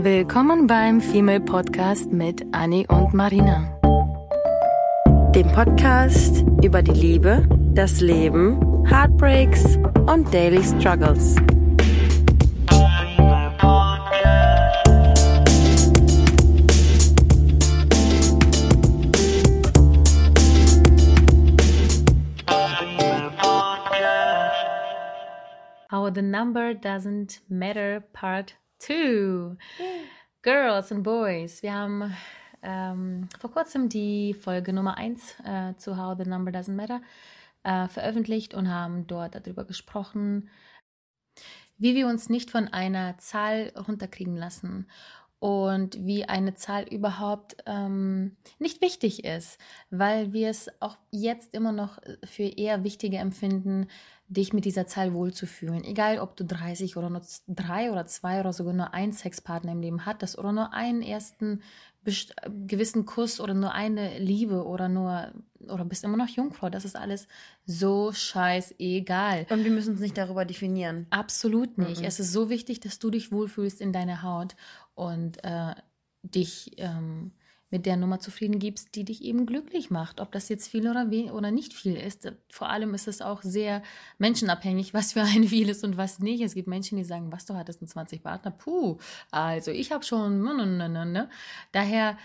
Willkommen beim Female Podcast mit Annie und Marina. Dem Podcast über die Liebe, das Leben, Heartbreaks und Daily Struggles. How the number doesn't matter, Part 2. Girls and Boys. Wir haben ähm, vor kurzem die Folge Nummer 1 äh, zu How the Number Doesn't Matter äh, veröffentlicht und haben dort darüber gesprochen, wie wir uns nicht von einer Zahl runterkriegen lassen und wie eine Zahl überhaupt ähm, nicht wichtig ist, weil wir es auch jetzt immer noch für eher wichtiger empfinden, dich mit dieser Zahl wohlzufühlen. Egal, ob du 30 oder nur drei oder zwei oder sogar nur einen Sexpartner im Leben hattest oder nur einen ersten gewissen Kuss oder nur eine Liebe oder nur oder bist immer noch Jungfrau. Das ist alles so scheißegal. Und wir müssen uns nicht darüber definieren. Absolut nicht. Mhm. Es ist so wichtig, dass du dich wohlfühlst in deiner Haut und äh, dich ähm, mit der Nummer zufrieden gibst, die dich eben glücklich macht. Ob das jetzt viel oder, oder nicht viel ist. Vor allem ist es auch sehr menschenabhängig, was für ein viel ist und was nicht. Es gibt Menschen, die sagen, was, du hattest einen 20 Partner? Puh, also ich habe schon... Ne, ne, ne. Daher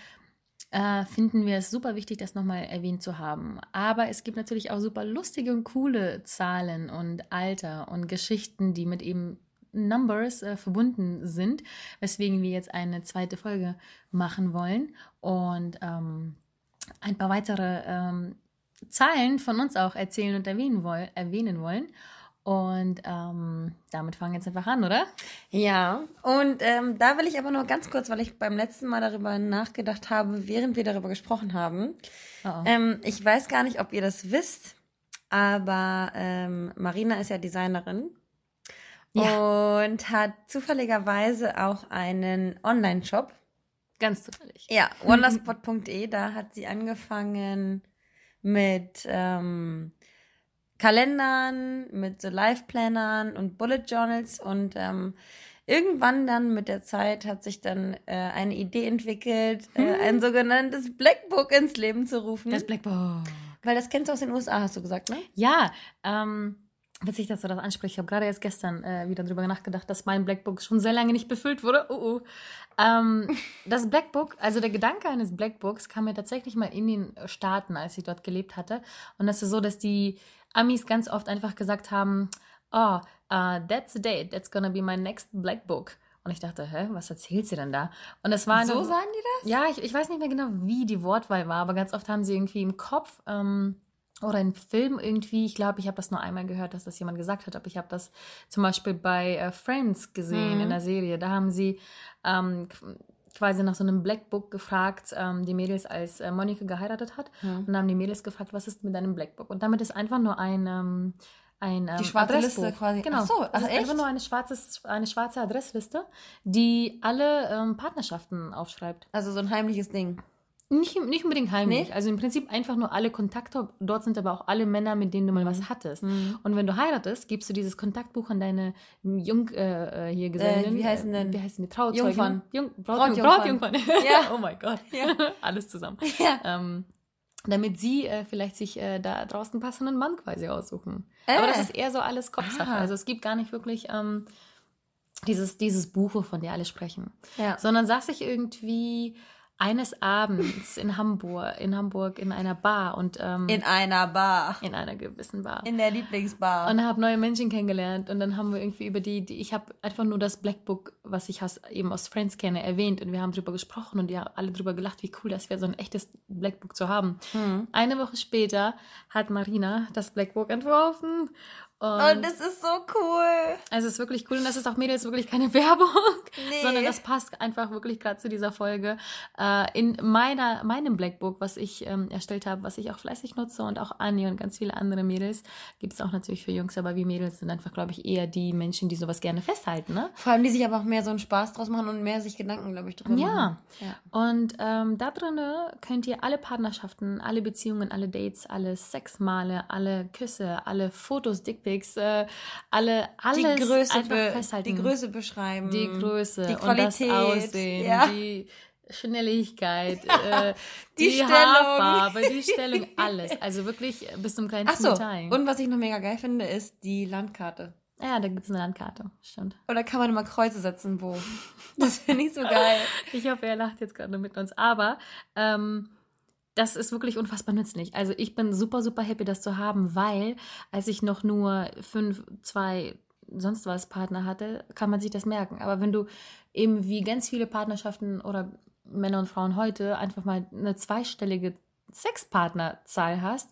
äh, finden wir es super wichtig, das nochmal erwähnt zu haben. Aber es gibt natürlich auch super lustige und coole Zahlen und Alter und Geschichten, die mit eben Numbers äh, verbunden sind, weswegen wir jetzt eine zweite Folge machen wollen und ähm, ein paar weitere ähm, Zahlen von uns auch erzählen und erwähnen, woll erwähnen wollen. Und ähm, damit fangen wir jetzt einfach an, oder? Ja, und ähm, da will ich aber noch ganz kurz, weil ich beim letzten Mal darüber nachgedacht habe, während wir darüber gesprochen haben. Oh oh. Ähm, ich weiß gar nicht, ob ihr das wisst, aber ähm, Marina ist ja Designerin ja. und hat zufälligerweise auch einen Online-Shop. Ganz zufällig. Ja, wonderspot.de, da hat sie angefangen mit ähm, Kalendern, mit so Live-Plannern und Bullet Journals und ähm, irgendwann dann mit der Zeit hat sich dann äh, eine Idee entwickelt, äh, hm. ein sogenanntes Blackbook ins Leben zu rufen. Das Blackbook. Weil das kennst du aus den USA, hast du gesagt, ne? Ja, ähm, Witzig, dass du das ansprichst. Ich habe gerade erst gestern äh, wieder darüber nachgedacht, dass mein Blackbook schon sehr lange nicht befüllt wurde. Uh, uh. Ähm, das Blackbook, also der Gedanke eines Blackbooks kam mir tatsächlich mal in den Staaten, als ich dort gelebt hatte. Und das ist so, dass die Amis ganz oft einfach gesagt haben, oh, uh, that's the date, that's gonna be my next Blackbook. Und ich dachte, hä, was erzählt sie denn da? Und das war so sagen die das? Ja, ich, ich weiß nicht mehr genau, wie die Wortwahl war, aber ganz oft haben sie irgendwie im Kopf ähm, oder in Film irgendwie, ich glaube, ich habe das nur einmal gehört, dass das jemand gesagt hat, aber ich habe das zum Beispiel bei äh, Friends gesehen mhm. in der Serie. Da haben sie ähm, quasi nach so einem Blackbook gefragt, ähm, die Mädels, als äh, Monika geheiratet hat. Mhm. Und haben die Mädels gefragt, was ist mit deinem Blackbook? Und damit ist einfach nur ein, ähm, ein ähm, die schwarze Adressbuch. Liste quasi. Genau. Ach so, ach, einfach nur eine, schwarzes, eine schwarze Adressliste, die alle ähm, Partnerschaften aufschreibt. Also so ein heimliches Ding. Nicht, nicht unbedingt heimlich. Nee? Also im Prinzip einfach nur alle Kontakte. Dort sind aber auch alle Männer, mit denen du mal was mhm. hattest. Mhm. Und wenn du heiratest, gibst du dieses Kontaktbuch an deine Jung äh, äh hier Gesellen. Äh, wie heißen denn? Wie heißen die Trauzeugen? Jungfern. Jung, Braut, Brautjungfern. Brautjungfern. Ja. oh mein Gott. Ja. Alles zusammen. Ja. Ähm, damit sie äh, vielleicht sich äh, da draußen passenden Mann quasi aussuchen. Äh. Aber das ist eher so alles Kopfsache. Ah. Also es gibt gar nicht wirklich ähm, dieses, dieses Buch, wovon die alle sprechen. Ja. Sondern saß ich irgendwie eines Abends in Hamburg, in Hamburg in einer Bar und ähm, in einer Bar, in einer gewissen Bar, in der Lieblingsbar und habe neue Menschen kennengelernt und dann haben wir irgendwie über die, die ich habe einfach nur das Blackbook, was ich aus, eben aus Friends kenne, erwähnt und wir haben drüber gesprochen und ja alle drüber gelacht, wie cool das wäre, so ein echtes Blackbook zu haben. Hm. Eine Woche später hat Marina das Blackbook entworfen und oh, das ist so cool. Also es ist wirklich cool und das ist auch Mädels wirklich keine Werbung, nee. sondern das passt einfach wirklich gerade zu dieser Folge. Äh, in meiner, meinem Blackbook, was ich ähm, erstellt habe, was ich auch fleißig nutze und auch Anni und ganz viele andere Mädels, gibt es auch natürlich für Jungs, aber wir Mädels sind einfach, glaube ich, eher die Menschen, die sowas gerne festhalten. Ne? Vor allem, die sich aber auch mehr so einen Spaß draus machen und mehr sich Gedanken, glaube ich, drüber ja. machen. Ja, und ähm, da drin könnt ihr alle Partnerschaften, alle Beziehungen, alle Dates, alle Sexmale, alle Küsse, alle Fotos, Dickpics, Netflix, äh, alle, alles. die Größe, be die Größe beschreiben. Die Größe, die Qualität, und das Aussehen, ja. die Schnelligkeit, äh, die, die Haarfarbe, die Stellung, alles. Also wirklich bis zum kleinsten Ach so. Detail. Und was ich noch mega geil finde, ist die Landkarte. Ja, da gibt es eine Landkarte, stimmt. Oder kann man immer Kreuze setzen, wo? Das finde ich so geil. ich hoffe, er lacht jetzt gerade mit uns. Aber ähm, das ist wirklich unfassbar nützlich. Also ich bin super, super happy, das zu haben, weil als ich noch nur fünf, zwei, sonst was Partner hatte, kann man sich das merken. Aber wenn du eben wie ganz viele Partnerschaften oder Männer und Frauen heute einfach mal eine zweistellige Sexpartnerzahl hast,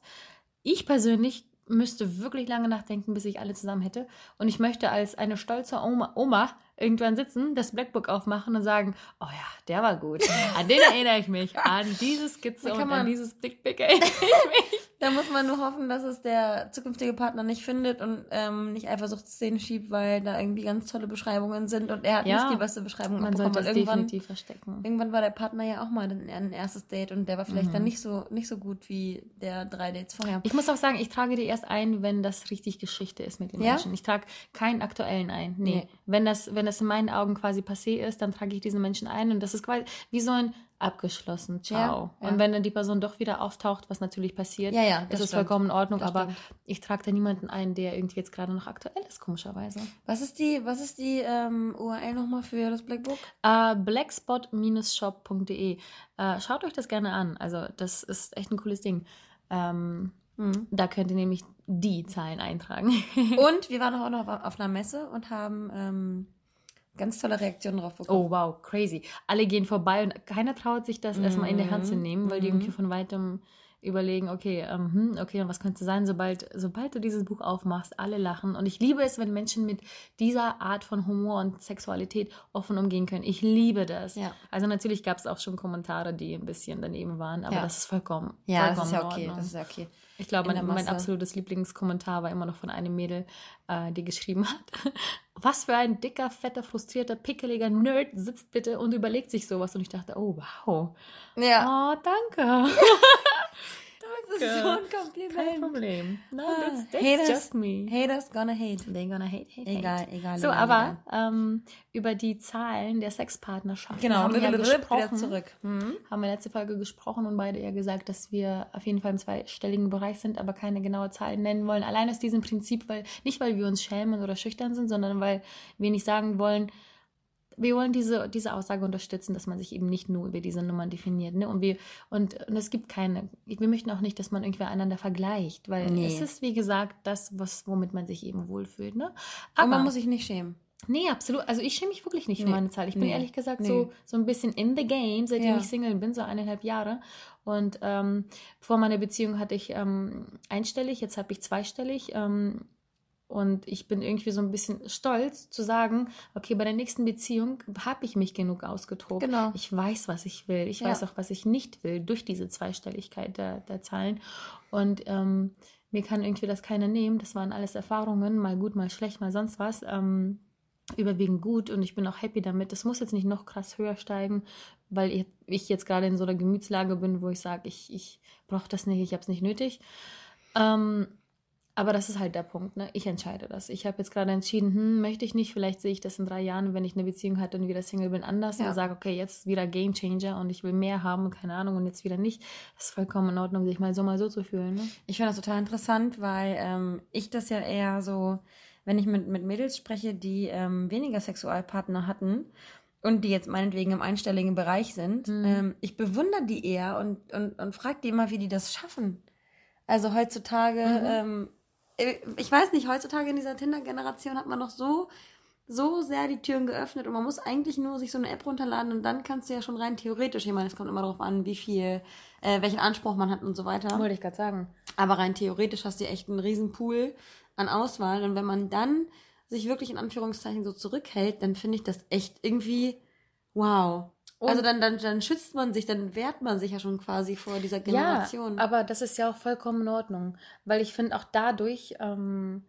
ich persönlich müsste wirklich lange nachdenken, bis ich alle zusammen hätte. Und ich möchte als eine stolze Oma, Oma irgendwann sitzen, das Blackbook aufmachen und sagen, oh ja, der war gut. An den erinnere ich mich. An diese Skizze und an dieses Dickpick erinnere ich mich. Da muss man nur hoffen, dass es der zukünftige Partner nicht findet und ähm, nicht Eifersuchtsszenen schiebt, weil da irgendwie ganz tolle Beschreibungen sind und er hat ja, nicht die beste Beschreibung man bekommen. Sollte irgendwann, definitiv verstecken. Irgendwann war der Partner ja auch mal ein, ein erstes Date und der war vielleicht mhm. dann nicht so, nicht so gut wie der drei Dates vorher. Ich muss auch sagen, ich trage die erst ein, wenn das richtig Geschichte ist mit den ja? Menschen. Ich trage keinen aktuellen ein. Nee. nee. Wenn, das, wenn das in meinen Augen quasi passé ist, dann trage ich diesen Menschen ein und das ist quasi wie so ein abgeschlossen, ciao. Ja, ja. Und wenn dann die Person doch wieder auftaucht, was natürlich passiert, ja, ja, das ist stimmt. vollkommen in Ordnung, das aber stimmt. ich trage da niemanden ein, der irgendwie jetzt gerade noch aktuell ist, komischerweise. Was ist die, was ist die ähm, URL nochmal für das Blackbook? Uh, blackspot-shop.de. Uh, schaut euch das gerne an. Also, das ist echt ein cooles Ding. Ähm, mhm. Da könnt ihr nämlich die Zahlen eintragen. und wir waren auch noch auf einer Messe und haben ähm, ganz tolle Reaktionen drauf bekommen. Oh, wow, crazy. Alle gehen vorbei und keiner traut sich das mm erstmal in die Hand zu nehmen, weil mm die irgendwie mhm. von weitem überlegen, okay, ähm, hm, okay, und was könnte sein, sobald, sobald du dieses Buch aufmachst, alle lachen. Und ich liebe es, wenn Menschen mit dieser Art von Humor und Sexualität offen umgehen können. Ich liebe das. Ja. Also natürlich gab es auch schon Kommentare, die ein bisschen daneben waren, aber ja. das ist vollkommen. Ja, vollkommen das ist ja okay. Das ist ja okay. Ich glaube, mein, mein, absolutes Lieblingskommentar war immer noch von einem Mädel, äh, die geschrieben hat, was für ein dicker, fetter, frustrierter, pickeliger Nerd sitzt bitte und überlegt sich sowas. Und ich dachte, oh wow. Ja. Oh, danke. Das ist so ein Kompliment. Kein Problem. No, ah, that's, that's haters, just me. Haters gonna hate. They gonna hate, hate, Egal, hate. egal. So, egal, aber egal. Ähm, über die Zahlen der Sexpartnerschaften genau, haben wir ja gesprochen. zurück. Mhm. Haben wir letzte Folge gesprochen und beide eher gesagt, dass wir auf jeden Fall im zweistelligen Bereich sind, aber keine genaue Zahl nennen wollen. Allein aus diesem Prinzip, weil nicht weil wir uns schämen oder schüchtern sind, sondern weil wir nicht sagen wollen, wir wollen diese, diese Aussage unterstützen, dass man sich eben nicht nur über diese Nummern definiert. Ne? Und, wir, und, und es gibt keine, wir möchten auch nicht, dass man irgendwie einander vergleicht, weil nee. es ist, wie gesagt, das, was, womit man sich eben wohlfühlt. Ne? Aber und man muss sich nicht schämen. Nee, absolut. Also ich schäme mich wirklich nicht nee. für meine Zahl. Ich bin nee. ehrlich gesagt nee. so, so ein bisschen in the game, seitdem ja. ich Single bin, so eineinhalb Jahre. Und ähm, vor meiner Beziehung hatte ich ähm, einstellig, jetzt habe ich zweistellig. Ähm, und ich bin irgendwie so ein bisschen stolz zu sagen, okay, bei der nächsten Beziehung habe ich mich genug ausgetobt. Genau. Ich weiß, was ich will. Ich ja. weiß auch, was ich nicht will, durch diese Zweistelligkeit der, der Zahlen. Und ähm, mir kann irgendwie das keiner nehmen. Das waren alles Erfahrungen, mal gut, mal schlecht, mal sonst was. Ähm, überwiegend gut und ich bin auch happy damit. Das muss jetzt nicht noch krass höher steigen, weil ich jetzt gerade in so einer Gemütslage bin, wo ich sage, ich, ich brauche das nicht, ich habe es nicht nötig. Ähm, aber das ist halt der Punkt, ne? Ich entscheide das. Ich habe jetzt gerade entschieden, hm, möchte ich nicht, vielleicht sehe ich das in drei Jahren, wenn ich eine Beziehung hatte und wieder Single bin, anders ja. und sage, okay, jetzt wieder Game Changer und ich will mehr haben, keine Ahnung, und jetzt wieder nicht. Das ist vollkommen in Ordnung, sich mal so, mal so zu fühlen. Ne? Ich finde das total interessant, weil ähm, ich das ja eher so, wenn ich mit, mit Mädels spreche, die ähm, weniger Sexualpartner hatten und die jetzt meinetwegen im einstelligen Bereich sind, mhm. ähm, ich bewundere die eher und, und, und frage die immer, wie die das schaffen. Also heutzutage, mhm. ähm, äh, ich weiß nicht, heutzutage in dieser Tinder-Generation hat man noch so, so sehr die Türen geöffnet und man muss eigentlich nur sich so eine App runterladen und dann kannst du ja schon rein theoretisch, ich meine, es kommt immer darauf an, wie viel, äh, welchen Anspruch man hat und so weiter. Wollte ich gerade sagen. Aber rein theoretisch hast du ja echt einen riesen Pool an Auswahl und wenn man dann sich wirklich in Anführungszeichen so zurückhält, dann finde ich das echt irgendwie wow. Und also dann, dann, dann schützt man sich, dann wehrt man sich ja schon quasi vor dieser Generation. Ja, aber das ist ja auch vollkommen in Ordnung, weil ich finde auch dadurch, ähm,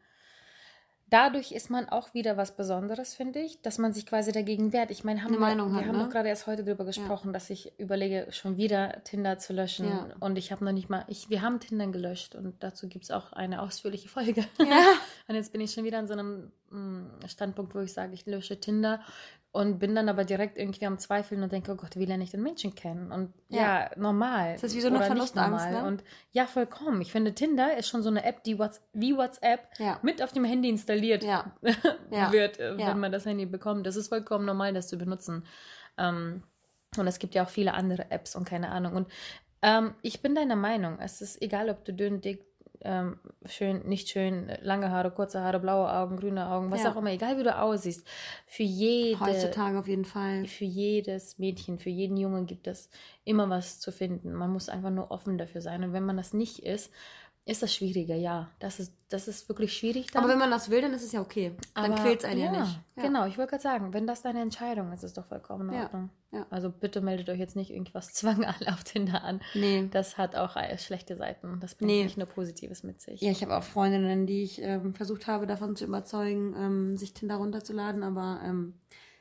dadurch ist man auch wieder was Besonderes, finde ich, dass man sich quasi dagegen wehrt. Ich meine, haben wir, wir hat, haben ne? doch gerade erst heute darüber gesprochen, ja. dass ich überlege, schon wieder Tinder zu löschen. Ja. Und ich habe noch nicht mal, ich, wir haben Tinder gelöscht und dazu gibt es auch eine ausführliche Folge. Ja. und jetzt bin ich schon wieder in so einem mm, Standpunkt, wo ich sage, ich lösche Tinder und bin dann aber direkt irgendwie am Zweifeln und denke, oh Gott, wie lerne ich den Menschen kennen? Und ja, ja normal. Das ist wie so eine Verlustangst, ne? Und ja, vollkommen. Ich finde, Tinder ist schon so eine App, die What's, wie WhatsApp ja. mit auf dem Handy installiert ja. wird, äh, wenn man das Handy bekommt. Das ist vollkommen normal, das zu benutzen. Ähm, und es gibt ja auch viele andere Apps und keine Ahnung. Und ähm, ich bin deiner Meinung, es ist egal, ob du dünn, dick, ähm, schön, nicht schön, lange Haare, kurze Haare, blaue Augen, grüne Augen, was ja. auch immer, egal wie du aussiehst. Für jede. Heutzutage auf jeden Fall. Für jedes Mädchen, für jeden Jungen gibt es immer was zu finden. Man muss einfach nur offen dafür sein. Und wenn man das nicht ist, ist das schwieriger, ja. Das ist, das ist wirklich schwierig. Dann. Aber wenn man das will, dann ist es ja okay. Dann quält es einen ja, ja nicht. Ja. Genau, ich wollte gerade sagen, wenn das deine Entscheidung ist, ist es doch vollkommen in Ordnung. Ja. Also bitte meldet euch jetzt nicht irgendwas Zwang auf Tinder an. Nee. Das hat auch schlechte Seiten. Das bringt nee. nicht nur Positives mit sich. Ja, ich habe auch Freundinnen, die ich ähm, versucht habe, davon zu überzeugen, ähm, sich Tinder runterzuladen, aber ähm,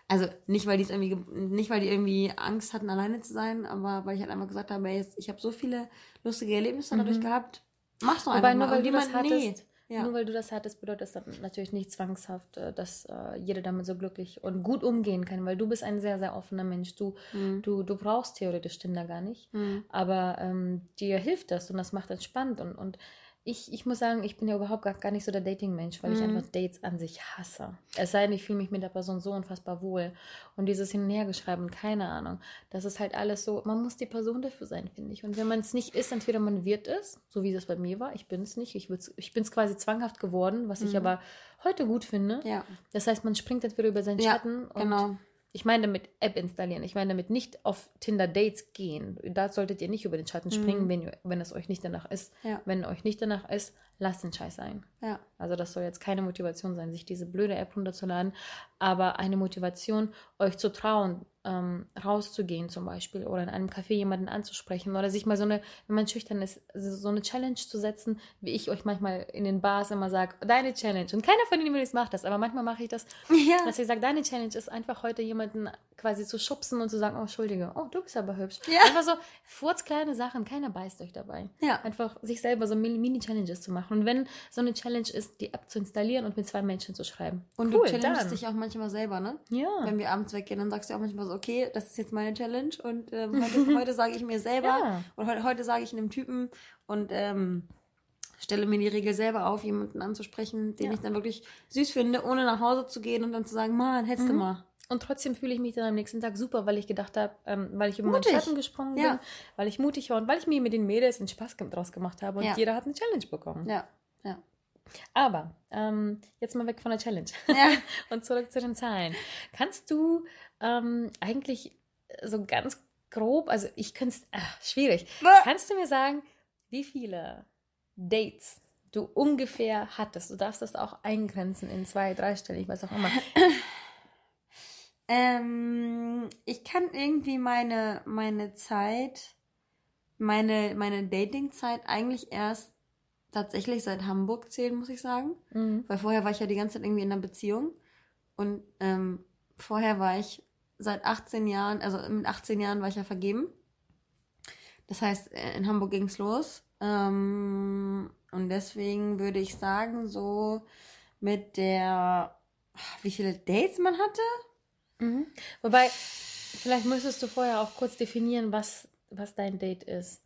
also nicht, weil die irgendwie, nicht, weil die irgendwie Angst hatten, alleine zu sein, aber weil ich halt einfach gesagt habe, ey, ich habe so viele lustige Erlebnisse mhm. dadurch gehabt Mach's doch einfach nur weil du das hattest, ja. Nur weil du das hattest, bedeutet das natürlich nicht zwangshaft, äh, dass äh, jeder damit so glücklich und gut umgehen kann, weil du bist ein sehr, sehr offener Mensch. Du, mhm. du, du brauchst theoretisch Tinder gar nicht, mhm. aber ähm, dir hilft das und das macht entspannt und, und ich, ich muss sagen, ich bin ja überhaupt gar, gar nicht so der Dating-Mensch, weil mhm. ich einfach Dates an sich hasse. Es sei denn, ich fühle mich mit der Person so unfassbar wohl. Und dieses Hin- und Hergeschreiben, keine Ahnung. Das ist halt alles so, man muss die Person dafür sein, finde ich. Und wenn man es nicht ist, entweder man wird es, so wie das bei mir war, ich bin es nicht. Ich, ich bin es quasi zwanghaft geworden, was mhm. ich aber heute gut finde. Ja. Das heißt, man springt entweder über seinen ja, Schatten und genau. Ich meine damit App installieren. Ich meine damit nicht auf Tinder Dates gehen. Da solltet ihr nicht über den Schatten springen, mhm. wenn, wenn es euch nicht danach ist. Ja. Wenn euch nicht danach ist, lasst den Scheiß sein. Ja. Also das soll jetzt keine Motivation sein, sich diese blöde App runterzuladen, aber eine Motivation, euch zu trauen, ähm, rauszugehen zum Beispiel oder in einem Café jemanden anzusprechen oder sich mal so eine, wenn man schüchtern ist, so eine Challenge zu setzen, wie ich euch manchmal in den Bars immer sage, deine Challenge. Und keiner von den Mädels macht das, aber manchmal mache ich das, ja. dass ich sage, deine Challenge ist einfach heute jemanden quasi zu schubsen und zu sagen, oh, Entschuldige, oh, du bist aber hübsch. Ja. Einfach so furzkleine Sachen, keiner beißt euch dabei. Ja. Einfach sich selber so Mini-Challenges zu machen. Und wenn so eine Challenge ist, die App zu installieren und mit zwei Menschen zu schreiben. Und cool, du challengest dich auch manchmal selber, ne? Ja. Wenn wir abends weggehen, dann sagst du auch manchmal so, okay, das ist jetzt meine Challenge und ähm, heute, heute sage ich mir selber ja. und heute, heute sage ich einem Typen und ähm, stelle mir die Regel selber auf, jemanden anzusprechen, den ja. ich dann wirklich süß finde, ohne nach Hause zu gehen und dann zu sagen, Mann, hättest mhm. du mal. Und trotzdem fühle ich mich dann am nächsten Tag super, weil ich gedacht habe, ähm, weil ich über mutig. meinen Schatten gesprungen ja. bin, weil ich mutig war und weil ich mir mit den Mädels einen Spaß draus gemacht habe und ja. jeder hat eine Challenge bekommen. Ja, ja. Aber ähm, jetzt mal weg von der Challenge ja. und zurück zu den Zahlen. Kannst du ähm, eigentlich so ganz grob, also ich könnte es, ah, schwierig, kannst du mir sagen, wie viele Dates du ungefähr hattest? Du darfst das auch eingrenzen in zwei, drei Stellen, was auch immer. Ähm, ich kann irgendwie meine, meine Zeit, meine, meine Dating-Zeit eigentlich erst tatsächlich seit Hamburg zählen, muss ich sagen. Mhm. Weil vorher war ich ja die ganze Zeit irgendwie in einer Beziehung. Und ähm, vorher war ich seit 18 Jahren, also mit 18 Jahren war ich ja vergeben. Das heißt, äh, in Hamburg ging es los. Ähm, und deswegen würde ich sagen, so mit der, wie viele Dates man hatte, Mhm. Wobei, vielleicht müsstest du vorher auch kurz definieren, was, was dein Date ist.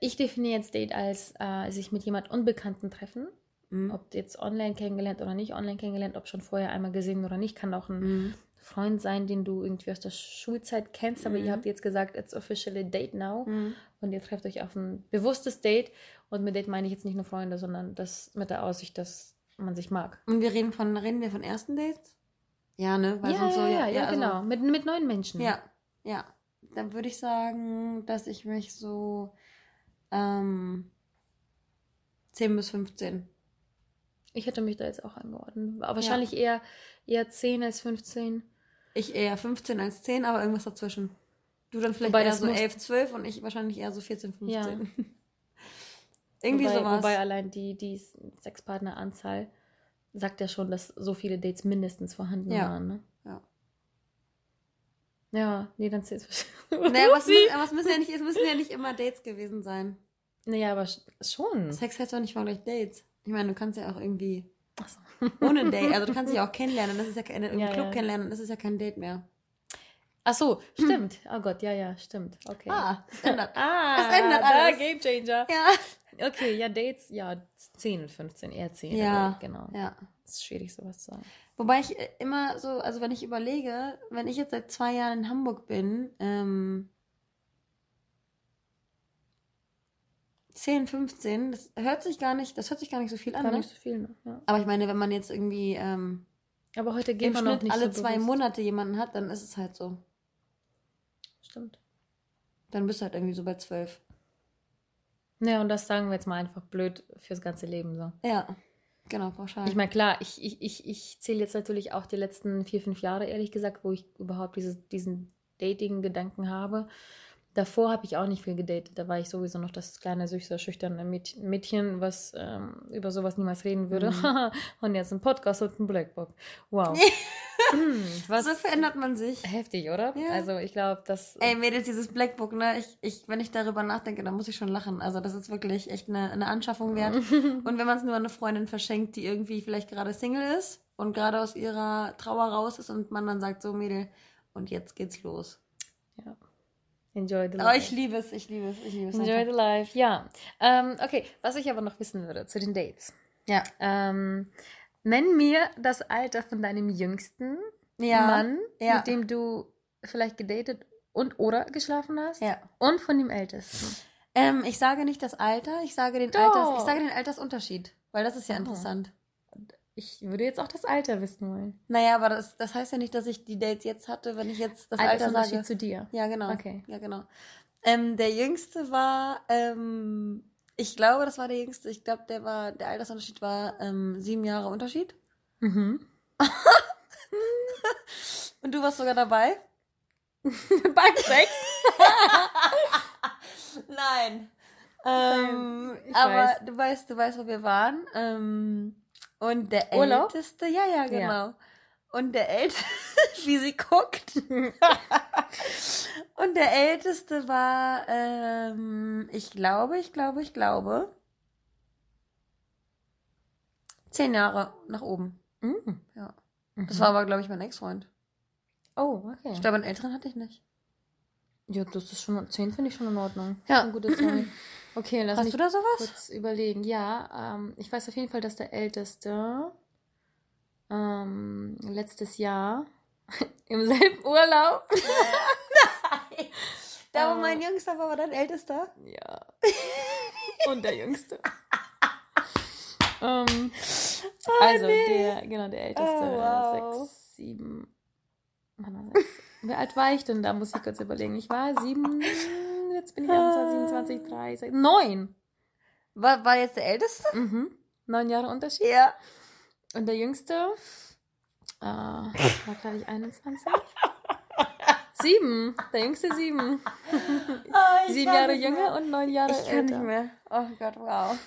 Ich definiere jetzt Date als äh, sich mit jemand Unbekannten treffen. Mhm. Ob jetzt online kennengelernt oder nicht online kennengelernt, ob schon vorher einmal gesehen oder nicht, kann auch ein mhm. Freund sein, den du irgendwie aus der Schulzeit kennst, aber ihr mhm. habt jetzt gesagt, it's officially date now mhm. und ihr trefft euch auf ein bewusstes Date und mit Date meine ich jetzt nicht nur Freunde, sondern das mit der Aussicht, dass man sich mag. Und wir reden von reden wir von ersten Dates? Ja, ne? Weil ja, so, ja, ja, ja, also, genau. Mit, mit neuen Menschen. Ja, ja. Dann würde ich sagen, dass ich mich so ähm, 10 bis 15. Ich hätte mich da jetzt auch eingeordnet. Aber wahrscheinlich eher, eher 10 als 15. Ich eher 15 als 10, aber irgendwas dazwischen. Du dann vielleicht wobei eher so 11, 12 und ich wahrscheinlich eher so 14, 15. Ja. Irgendwie wobei, sowas. Wobei allein die, die Sexpartneranzahl sagt ja schon, dass so viele Dates mindestens vorhanden ja. waren. Ne? Ja. Ja, nee, dann zählt es Naja, was, was müssen ja nicht, es müssen ja nicht immer Dates gewesen sein. Naja, aber schon. Sex heißt doch nicht mal gleich Dates. Ich meine, du kannst ja auch irgendwie. So. Ohne Date. Also du kannst dich auch kennenlernen, das ist ja im ja, Club ja. kennenlernen, das ist ja kein Date mehr. Ach so, stimmt. Oh Gott, ja, ja, stimmt. Okay. Ah, es ändert. ah, es ändert alles. Da, Game Changer. Ja. Okay, ja, Dates, ja, 10 15, eher 10. Ja, aber, genau. Ja. Das ist schwierig, sowas zu sagen. Wobei ich äh, immer so, also wenn ich überlege, wenn ich jetzt seit zwei Jahren in Hamburg bin, ähm, 10, 15, das hört sich gar nicht, das hört sich gar nicht so viel an. Gar ne? nicht so viel, ne? Ja. Aber ich meine, wenn man jetzt irgendwie ähm, aber heute geht man Schnitt nicht alle so zwei. Monate jemanden hat, dann ist es halt so. Stimmt. Dann bist du halt irgendwie so bei zwölf. Ja, und das sagen wir jetzt mal einfach blöd fürs ganze Leben so. Ja, genau, pauschal. Ich meine, klar, ich, ich, ich, ich zähle jetzt natürlich auch die letzten vier, fünf Jahre, ehrlich gesagt, wo ich überhaupt dieses, diesen Dating-Gedanken habe. Davor habe ich auch nicht viel gedatet. Da war ich sowieso noch das kleine, süße, schüchterne Mädchen, was ähm, über sowas niemals reden würde. Mhm. und jetzt ein Podcast und ein Blackbook. Wow. hm, was so verändert man sich. Heftig, oder? Ja. Also ich glaube, dass... Ey, Mädels, dieses Blackbook, ne? Ich, ich, wenn ich darüber nachdenke, dann muss ich schon lachen. Also das ist wirklich echt eine, eine Anschaffung wert. und wenn man es nur an eine Freundin verschenkt, die irgendwie vielleicht gerade Single ist und gerade aus ihrer Trauer raus ist und man dann sagt, so Mädel, und jetzt geht's los. Ja. Enjoy the life. Oh, ich liebe es, ich liebe es, ich liebe es. Enjoy einfach. the life, ja. Ähm, okay, was ich aber noch wissen würde zu den Dates. Ja. Ähm, nenn mir das Alter von deinem jüngsten ja. Mann, ja. mit dem du vielleicht gedatet und oder geschlafen hast. Ja. Und von dem ältesten. Ähm, ich sage nicht das Alter, ich sage den, Alters, ich sage den Altersunterschied, weil das ist ja oh. interessant. Ich würde jetzt auch das Alter wissen wollen. Naja, aber das, das heißt ja nicht, dass ich die Dates jetzt hatte, wenn ich jetzt das Alter sage. zu dir. Ja, genau. Okay. Ja, genau. Ähm, der jüngste war, ähm, ich glaube, das war der jüngste. Ich glaube, der war, der Altersunterschied war ähm, sieben Jahre Unterschied. Mhm. Und du warst sogar dabei? Beim Sex? Nein. Ähm, aber weiß. du weißt, du weißt, wo wir waren. Ähm, und der Urlaub? Älteste, ja, ja, genau. Ja. Und der Älteste, wie sie guckt. und der Älteste war, ähm, ich glaube, ich glaube, ich glaube, zehn Jahre nach oben. Mhm. Ja. Das mhm. war aber, glaube ich, mein Ex-Freund. Oh, okay. Ich glaube, einen älteren hatte ich nicht. Ja, das ist schon, zehn finde ich schon in Ordnung. Ja. Ein gutes. Okay, lass Hast mich du da sowas? kurz überlegen. Ja, ähm, ich weiß auf jeden Fall, dass der Älteste ähm, letztes Jahr im selben Urlaub. Nein. Da, wo mein Jüngster war, war dein Ältester? Ja. Und der Jüngste. ähm, oh, also, nee. der, genau, der Älteste. Oh, wow. Sechs, sieben. Wie alt war ich denn da? Muss ich kurz überlegen. Ich war sieben jetzt bin ich 21, 27, 30, 9. War, war jetzt der Älteste? Mhm. Neun Jahre Unterschied. Ja. Und der Jüngste äh, war, glaube ich, 21. sieben. Der Jüngste sieben. Oh, sieben Jahre jünger und neun Jahre ich kann älter. nicht mehr. Oh Gott, wow.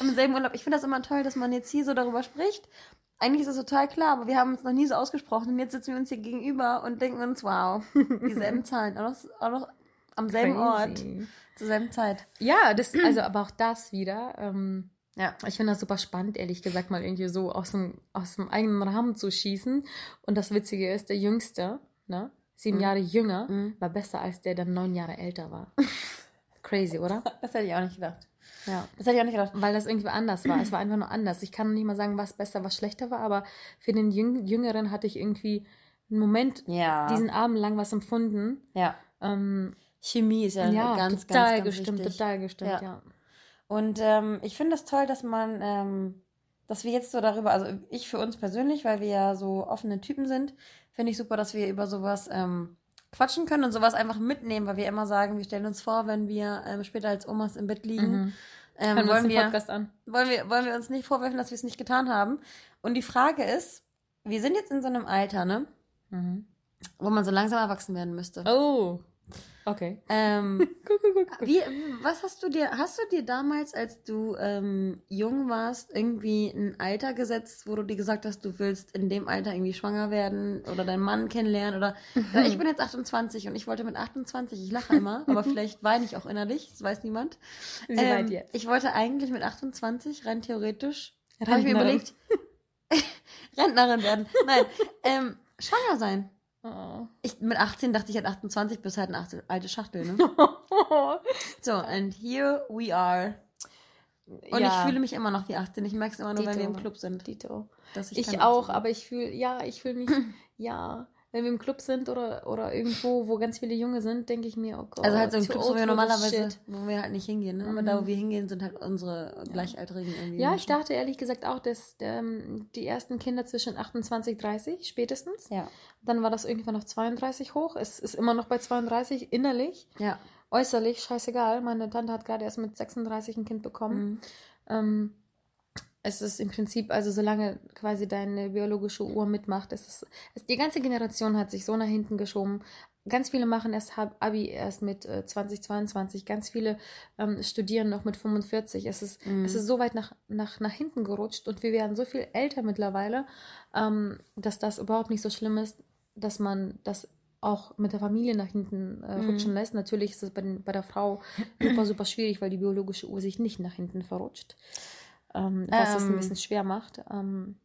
Im selben Urlaub. Ich finde das immer toll, dass man jetzt hier so darüber spricht. Eigentlich ist das total klar, aber wir haben uns noch nie so ausgesprochen und jetzt sitzen wir uns hier gegenüber und denken uns, wow, dieselben Zahlen. Auch noch, auch noch am selben Crazy. Ort, zur selben Zeit. Ja, das, also aber auch das wieder. Ähm, ja, ich finde das super spannend, ehrlich gesagt, mal irgendwie so aus dem, aus dem eigenen Rahmen zu schießen. Und das Witzige ist, der Jüngste, ne, sieben mhm. Jahre jünger, mhm. war besser als der, der neun Jahre älter war. Crazy, oder? Das hätte ich auch nicht gedacht. Ja. Das hätte ich auch nicht gedacht. Weil das irgendwie anders war. Es war einfach nur anders. Ich kann nicht mal sagen, was besser, was schlechter war, aber für den Jüngeren hatte ich irgendwie einen Moment, ja. diesen Abend lang was empfunden. Ja. Ähm, Chemie ist ja, ja ganz, total ganz, ganz gestimmt, wichtig. total gestimmt, ja. ja. Und ähm, ich finde es das toll, dass man, ähm, dass wir jetzt so darüber, also ich für uns persönlich, weil wir ja so offene Typen sind, finde ich super, dass wir über sowas ähm, quatschen können und sowas einfach mitnehmen, weil wir immer sagen, wir stellen uns vor, wenn wir ähm, später als Omas im Bett liegen, mhm. ähm, wollen, wir uns wir, wollen wir wollen wir uns nicht vorwerfen, dass wir es nicht getan haben. Und die Frage ist, wir sind jetzt in so einem Alter, ne, mhm. wo man so langsam erwachsen werden müsste. Oh. Okay. Ähm, guck, guck, guck, Wie, was hast du dir, hast du dir damals, als du ähm, jung warst, irgendwie ein Alter gesetzt, wo du dir gesagt hast, du willst in dem Alter irgendwie schwanger werden oder deinen Mann kennenlernen oder ja, ich bin jetzt 28 und ich wollte mit 28, ich lache immer, aber vielleicht weine ich auch innerlich, das weiß niemand. Wie ähm, jetzt? Ich wollte eigentlich mit 28 rein theoretisch, habe ich mir überlegt, Rentnerin werden. Nein, ähm, schwanger sein. Oh. Ich, mit 18 dachte ich, halt 28 bis halt eine alte Schachtel, ne? so, and here we are. Und ja. ich fühle mich immer noch wie 18. Ich merke es immer nur, Dito. wenn wir im Club sind. Dito. Dass ich ich auch, aber ich fühle, ja, ich fühle mich, ja, wenn wir im Club sind oder, oder irgendwo, wo ganz viele Junge sind, denke ich mir, oh Gott. Also halt so im Club, wo wir normalerweise, wo wir halt nicht hingehen, ne? Aber mhm. da, wo mhm. wir hingehen, sind halt unsere Gleichaltrigen irgendwie. Ja, Menschen. ich dachte ehrlich gesagt auch, dass ähm, die ersten Kinder zwischen 28, 30 spätestens. Ja. Dann war das irgendwann auf 32 hoch. Es ist immer noch bei 32 innerlich. Ja. Äußerlich, scheißegal. Meine Tante hat gerade erst mit 36 ein Kind bekommen. Mhm. Ähm, es ist im Prinzip, also solange quasi deine biologische Uhr mitmacht, es ist, es, die ganze Generation hat sich so nach hinten geschoben. Ganz viele machen erst Abi erst mit äh, 2022, ganz viele ähm, studieren noch mit 45. Es ist, mhm. es ist so weit nach, nach, nach hinten gerutscht und wir werden so viel älter mittlerweile, ähm, dass das überhaupt nicht so schlimm ist, dass man das auch mit der Familie nach hinten äh, mhm. rutschen lässt. Natürlich ist es bei, den, bei der Frau super, super schwierig, weil die biologische Uhr sich nicht nach hinten verrutscht ähm, was ähm, es ein bisschen schwer macht. Ähm,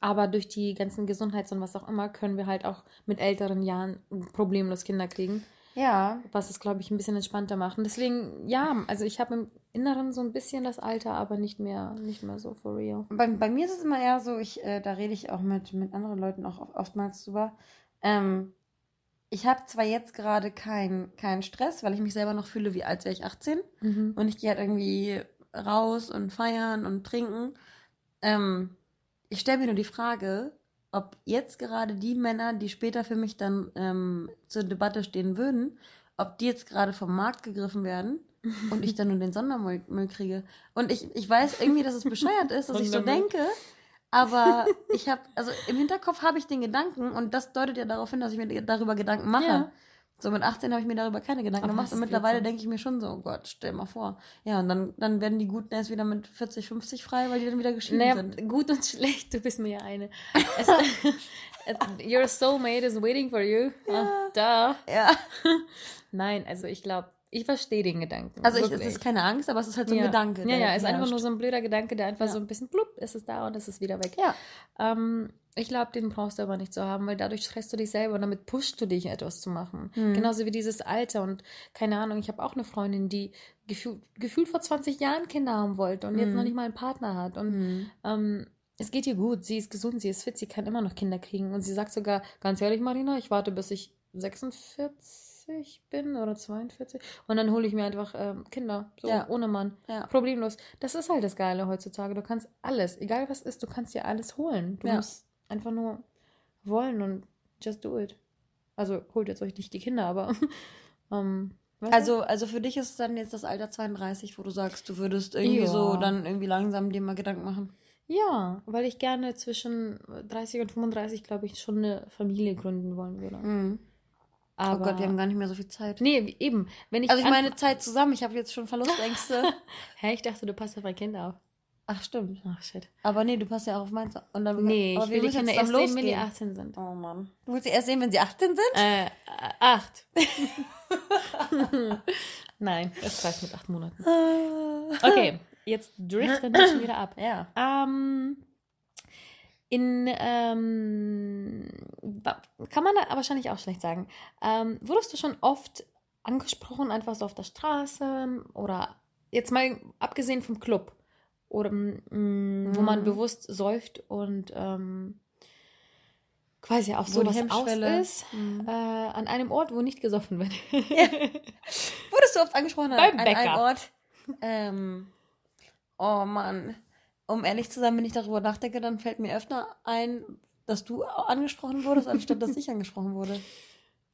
aber durch die ganzen Gesundheits- und was auch immer können wir halt auch mit älteren Jahren problemlos Kinder kriegen. Ja. Was es, glaube ich, ein bisschen entspannter machen. Deswegen, ja, also ich habe im Inneren so ein bisschen das Alter, aber nicht mehr, nicht mehr so for real. Bei, bei mir ist es immer eher so, ich, äh, da rede ich auch mit, mit anderen Leuten auch oftmals drüber. Ähm, ich habe zwar jetzt gerade keinen kein Stress, weil ich mich selber noch fühle, wie als wäre ich 18. Mhm. Und ich gehe halt irgendwie raus und feiern und trinken. Ähm, ich stelle mir nur die Frage, ob jetzt gerade die Männer, die später für mich dann ähm, zur Debatte stehen würden, ob die jetzt gerade vom Markt gegriffen werden und ich dann nur den Sondermüll kriege. Und ich, ich weiß irgendwie, dass es bescheuert ist, dass ich so denke, aber ich habe, also im Hinterkopf habe ich den Gedanken und das deutet ja darauf hin, dass ich mir darüber Gedanken mache. Ja. So mit 18 habe ich mir darüber keine Gedanken Ach, gemacht und mittlerweile denke ich mir schon so, oh Gott, stell mal vor. Ja, und dann, dann werden die Guten erst wieder mit 40, 50 frei, weil die dann wieder geschieden naja, sind. Gut und schlecht, du bist mir ja eine. Es, your soulmate is waiting for you. Ja. da. Ja. Nein, also ich glaube, ich verstehe den Gedanken. Also ich, es ist keine Angst, aber es ist halt so ein ja. Gedanke. Ja, ja, es ist einfach nur so ein blöder Gedanke, der einfach ja. so ein bisschen blub, ist es da und es ist wieder weg. Ja. Ähm, ich glaube, den brauchst du aber nicht zu haben, weil dadurch stresst du dich selber und damit pushst du dich, etwas zu machen. Mhm. Genauso wie dieses Alter und keine Ahnung, ich habe auch eine Freundin, die gefühlt, vor 20 Jahren Kinder haben wollte und mhm. jetzt noch nicht mal einen Partner hat. Und mhm. ähm, es geht ihr gut, sie ist gesund, sie ist fit, sie kann immer noch Kinder kriegen. Und sie sagt sogar, ganz ehrlich, Marina, ich warte, bis ich 46 40 bin oder 42 und dann hole ich mir einfach ähm, Kinder, so ja. ohne Mann. Ja. Problemlos. Das ist halt das Geile heutzutage. Du kannst alles, egal was ist, du kannst dir alles holen. Du ja. musst einfach nur wollen und just do it. Also holt jetzt euch nicht die Kinder, aber. ähm, also, also für dich ist es dann jetzt das Alter 32, wo du sagst, du würdest irgendwie so dann irgendwie langsam dir mal Gedanken machen. Ja, weil ich gerne zwischen 30 und 35, glaube ich, schon eine Familie gründen wollen würde. Mhm. Aber oh Gott, wir haben gar nicht mehr so viel Zeit. Nee, eben. Wenn ich also ich meine Zeit zusammen, ich habe jetzt schon Verlustängste. Hä, ich dachte, du passt auf mein Kind auf. Ach, stimmt. Ach, shit. Aber nee, du passt ja auch auf meins. Und dann, nee, ich will die Kinder erst sehen, wenn die 18 sind. Oh Mann. Du willst sie erst sehen, wenn sie 18 sind? Äh, acht. Nein, es reicht mit acht Monaten. Okay, jetzt driften wir schon wieder ab. Ja. Ähm, in, ähm, kann man da wahrscheinlich auch schlecht sagen. Ähm, wurdest du schon oft angesprochen, einfach so auf der Straße oder jetzt mal abgesehen vom Club oder mh, mm, wo man mhm. bewusst säuft und ähm, quasi auf so sowas aus ist, mhm. äh, an einem Ort, wo nicht gesoffen wird. ja. Wurdest du oft angesprochen Beim an, an einem Ort? Ähm, oh Mann um ehrlich zu sein, wenn ich darüber nachdenke, dann fällt mir öfter ein, dass du angesprochen wurdest, anstatt dass ich angesprochen wurde.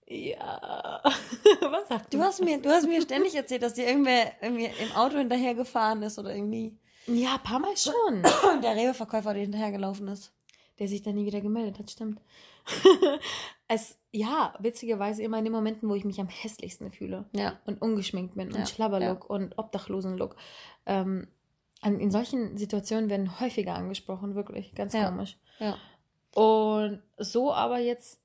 Ja. Was sagt du? Hast mir, du hast mir ständig erzählt, dass dir irgendwer irgendwie im Auto hinterhergefahren ist oder irgendwie. Ja, ein paar Mal schon. Der Rewe-Verkäufer, der hinterhergelaufen ist. Der sich dann nie wieder gemeldet hat, stimmt. es, ja, witzigerweise immer in den Momenten, wo ich mich am hässlichsten fühle. Ja. Und ungeschminkt bin ja. und Schlabberlook ja. und Obdachlosenlook. Ähm, in solchen Situationen werden häufiger angesprochen, wirklich. Ganz ja. komisch. Ja. Und so aber jetzt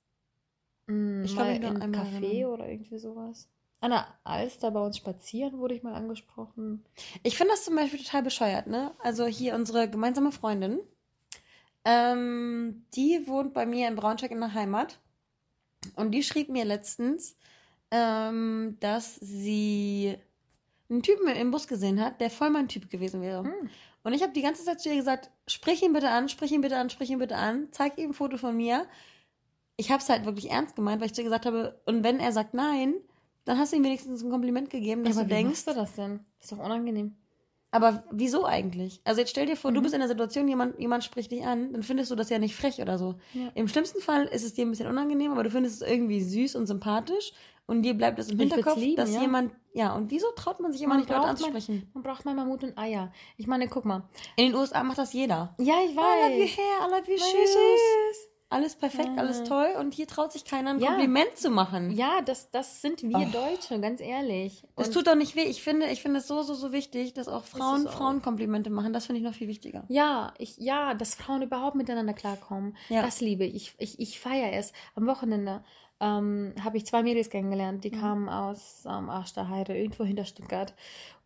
mh, hm, ich mal in einem Café oder irgendwie sowas. An der Alster bei uns spazieren wurde ich mal angesprochen. Ich finde das zum Beispiel total bescheuert, ne? Also hier unsere gemeinsame Freundin Ähm, die wohnt bei mir in Braunschweig in der Heimat. Und die schrieb mir letztens, ähm, dass sie einen Typen im Bus gesehen hat, der voll mein Typ gewesen wäre. Mhm. Und ich habe die ganze Zeit zu ihr gesagt, sprich ihn bitte an, sprich ihn bitte an, sprich ihn bitte an, zeig ihm ein Foto von mir. Ich habe es halt wirklich ernst gemeint, weil ich zu ihr gesagt habe, und wenn er sagt nein, dann hast du ihm wenigstens ein Kompliment gegeben, dass ja, aber du denkst. Wie du das denn? Ist doch unangenehm. Aber wieso eigentlich? Also jetzt stell dir vor, mhm. du bist in der Situation, jemand, jemand spricht dich an, dann findest du das ja nicht frech oder so. Ja. Im schlimmsten Fall ist es dir ein bisschen unangenehm, aber du findest es irgendwie süß und sympathisch und dir bleibt es im Hinterkopf, lieben, dass ja. jemand, ja, und wieso traut man sich immer man nicht Leute anzusprechen? Man, man braucht manchmal Mut und Eier. Ich meine, guck mal. In den USA macht das jeder. Ja, ich weiß. I love you hair, I love you shoes alles perfekt, ja. alles toll und hier traut sich keiner ein ja. Kompliment zu machen. Ja, das, das sind wir oh. Deutsche, ganz ehrlich. Es tut doch nicht weh. Ich finde, ich finde es so, so, so wichtig, dass auch Frauen Frauen Komplimente machen. Das finde ich noch viel wichtiger. Ja, ich, ja, dass Frauen überhaupt miteinander klarkommen. Ja. Das liebe ich. Ich, ich feiere es. Am Wochenende ähm, habe ich zwei Mädels kennengelernt, die mhm. kamen aus ähm, Heide, irgendwo hinter Stuttgart.